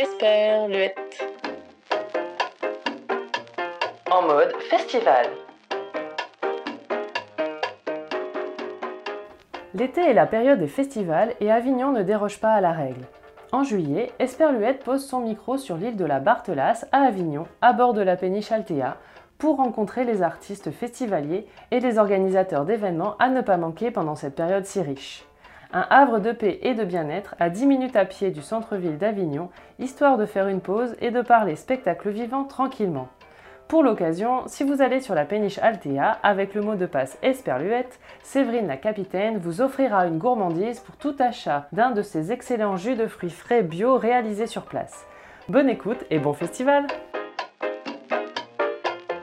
Esperluette. En mode festival. L'été est la période des festivals et Avignon ne déroge pas à la règle. En juillet, Esperluette pose son micro sur l'île de la Barthelasse à Avignon, à bord de la péniche Altea, pour rencontrer les artistes festivaliers et les organisateurs d'événements à ne pas manquer pendant cette période si riche. Un havre de paix et de bien-être à 10 minutes à pied du centre-ville d'Avignon, histoire de faire une pause et de parler spectacle vivant tranquillement. Pour l'occasion, si vous allez sur la péniche Altea avec le mot de passe Esperluette, Séverine la capitaine vous offrira une gourmandise pour tout achat d'un de ces excellents jus de fruits frais bio réalisés sur place. Bonne écoute et bon festival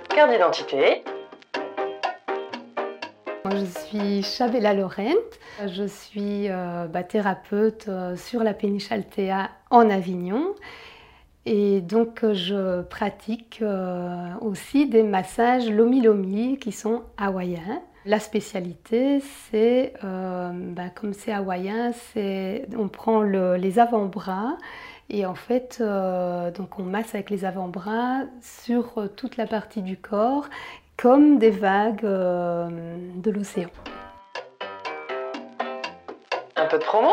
Carte d'identité. Je suis Chabella Laurent, je suis euh, bah, thérapeute euh, sur la péniche Altea en Avignon et donc je pratique euh, aussi des massages lomi-lomi qui sont hawaïens. La spécialité, c'est, bah, comme c'est hawaïen, on prend les avant-bras et en fait, donc on masse avec les avant-bras sur toute la partie du corps, comme des vagues de l'océan. Un peu de promo?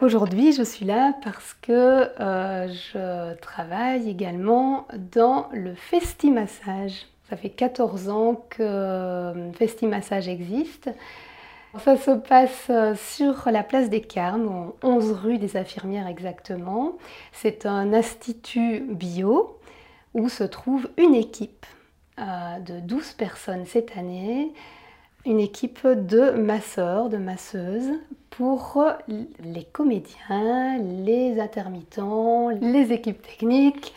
Aujourd'hui, je suis là parce que euh, je travaille également dans le Festi-Massage. Ça fait 14 ans que euh, Festi-Massage existe. Ça se passe euh, sur la place des Carmes, 11 rue des Infirmières exactement. C'est un institut bio où se trouve une équipe de 12 personnes cette année une équipe de masseurs, de masseuses pour les comédiens, les intermittents, les équipes techniques,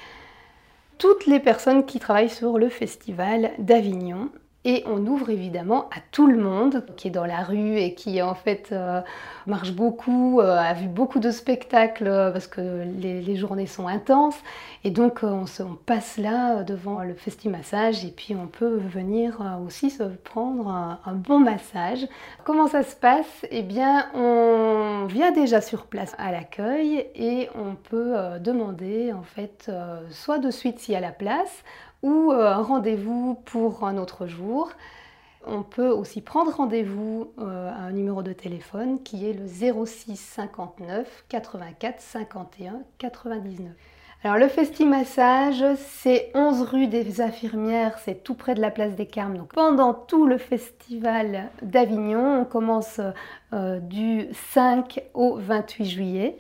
toutes les personnes qui travaillent sur le festival d'Avignon. Et on ouvre évidemment à tout le monde qui est dans la rue et qui en fait euh, marche beaucoup, euh, a vu beaucoup de spectacles euh, parce que les, journées sont intenses. Et donc on, se, passe là devant le festi-massage et puis on peut venir aussi se prendre un, un, bon massage. Comment ça se passe? Eh bien on vient déjà sur place à l'accueil et on peut demander en fait soit de suite s'il y a la place ou euh, un rendez-vous pour un autre jour. On peut aussi prendre rendez-vous euh, à un numéro de téléphone qui est le 06 59 84 51 99. Alors le Festi-Massage, c'est 11 rue des Infirmières, c'est tout près de la place des Carmes. Donc pendant tout le festival d'Avignon, on commence euh, du 5 au 28 juillet.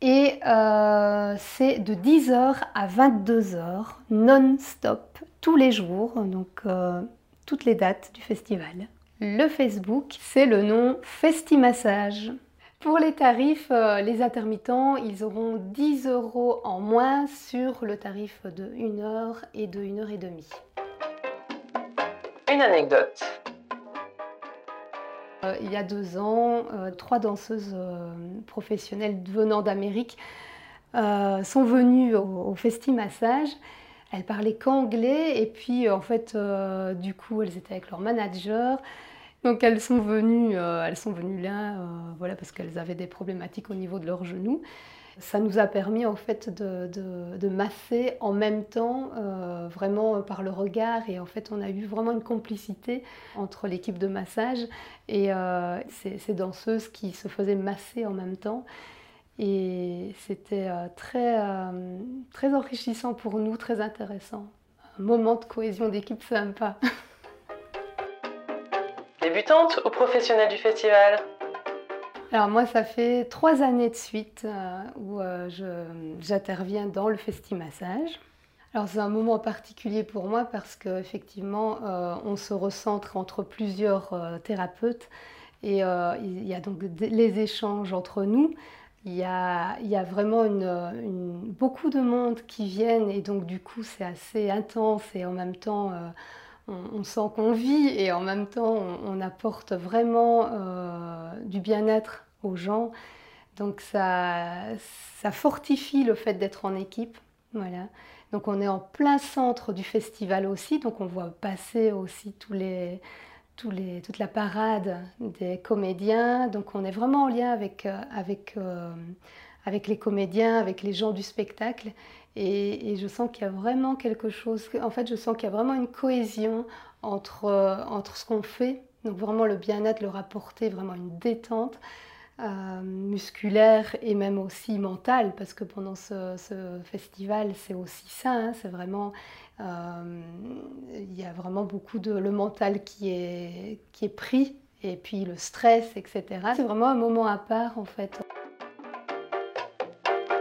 Et euh, c'est de 10h à 22h, non-stop, tous les jours, donc euh, toutes les dates du festival. Le Facebook, c'est le nom Festimassage. Pour les tarifs, euh, les intermittents, ils auront 10 euros en moins sur le tarif de 1 heure et de 1 heure et demie. Une anecdote. Euh, il y a deux ans, euh, trois danseuses euh, professionnelles venant d'Amérique sont venues au, Festi Massage. Elles parlaient qu'anglais et puis en fait, du coup, elles étaient avec leur manager. Donc elles sont venues, elles sont venues là, voilà, parce qu'elles avaient des problématiques au niveau de leurs genoux. Ça nous a permis en fait de, masser en même temps, euh, vraiment par le regard. Et en fait, on a eu vraiment une complicité entre l'équipe de massage et euh, ces, danseuses qui se faisaient masser en même temps. Et c'était euh, très, très enrichissant pour nous, très intéressant. Un moment de cohésion d'équipe sympa. Débutante ou professionnelle du festival? Alors moi, ça fait trois années de suite euh, où euh, j'interviens dans le Festi-Massage. Alors c'est un moment particulier pour moi parce qu'effectivement, euh, on se recentre entre plusieurs thérapeutes et il y a donc les échanges entre nous. Il y a, vraiment beaucoup de monde qui viennent et donc du coup c'est assez intense et en même temps on, sent qu'on vit et en même temps on, apporte vraiment euh, du bien-être aux gens. Donc ça, ça fortifie le fait d'être en équipe. Voilà. Donc on est en plein centre du festival aussi, donc on voit passer aussi tous les, toute la parade des comédiens. Donc on est vraiment en lien avec, euh, euh, avec les comédiens, avec les gens du spectacle. Et, je sens qu'il y a vraiment quelque chose, en fait je sens qu'il y a vraiment une cohésion entre, entre ce qu'on fait, donc vraiment le bien-être, le rapporter, vraiment une détente, euh, musculaire et même aussi mentale, parce que pendant ce, festival, c'est aussi ça, hein, c'est vraiment, euh, il y a vraiment beaucoup de le mental qui est, qui est pris, et puis le stress, etc. C'est vraiment un moment à part en fait.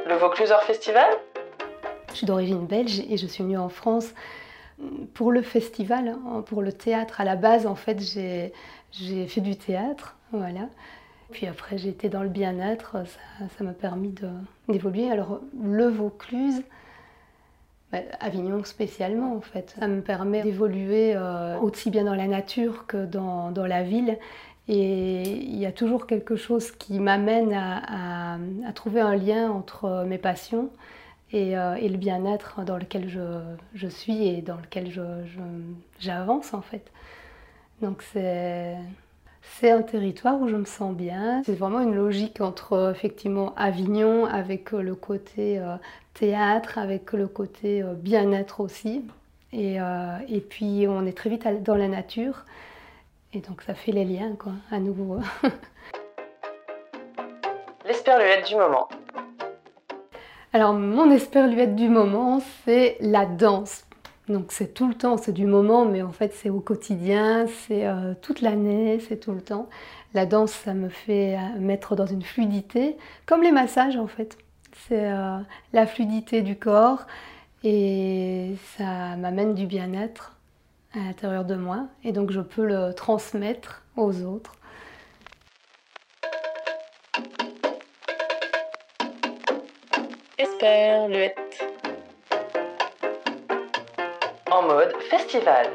Le Vaucluser Festival? Je suis d'origine belge et je suis venue en France pour le festival, hein, pour le théâtre. À la base, en fait, j'ai fait du théâtre, voilà. Puis après, j'ai été dans le bien-être, ça m'a permis d'évoluer. Alors, le Vaucluse, bah, Avignon spécialement en fait, ça me permet d'évoluer euh, aussi bien dans la nature que dans, la ville. Et il y a toujours quelque chose qui m'amène à, à, trouver un lien entre mes passions et, euh, et le bien-être dans lequel je, suis et dans lequel j'avance en fait. Donc c'est un territoire où je me sens bien. C'est vraiment une logique entre effectivement Avignon avec euh, le côté euh, théâtre, avec le côté bien-être aussi. Et, et, puis on est très vite dans la nature. Et donc ça fait les liens quoi, à nouveau. L'esperluette du moment. Alors mon esperluette du moment, c'est la danse. Donc c'est tout le temps, c'est du moment, mais en fait c'est au quotidien, c'est euh, toute l'année, c'est tout le temps. La danse, ça me fait euh, mettre dans une fluidité, comme les massages en fait. C'est euh, la fluidité du corps et ça m'amène du bien-être à l'intérieur de moi et donc je peux le transmettre aux autres. Esperluette en mode festival.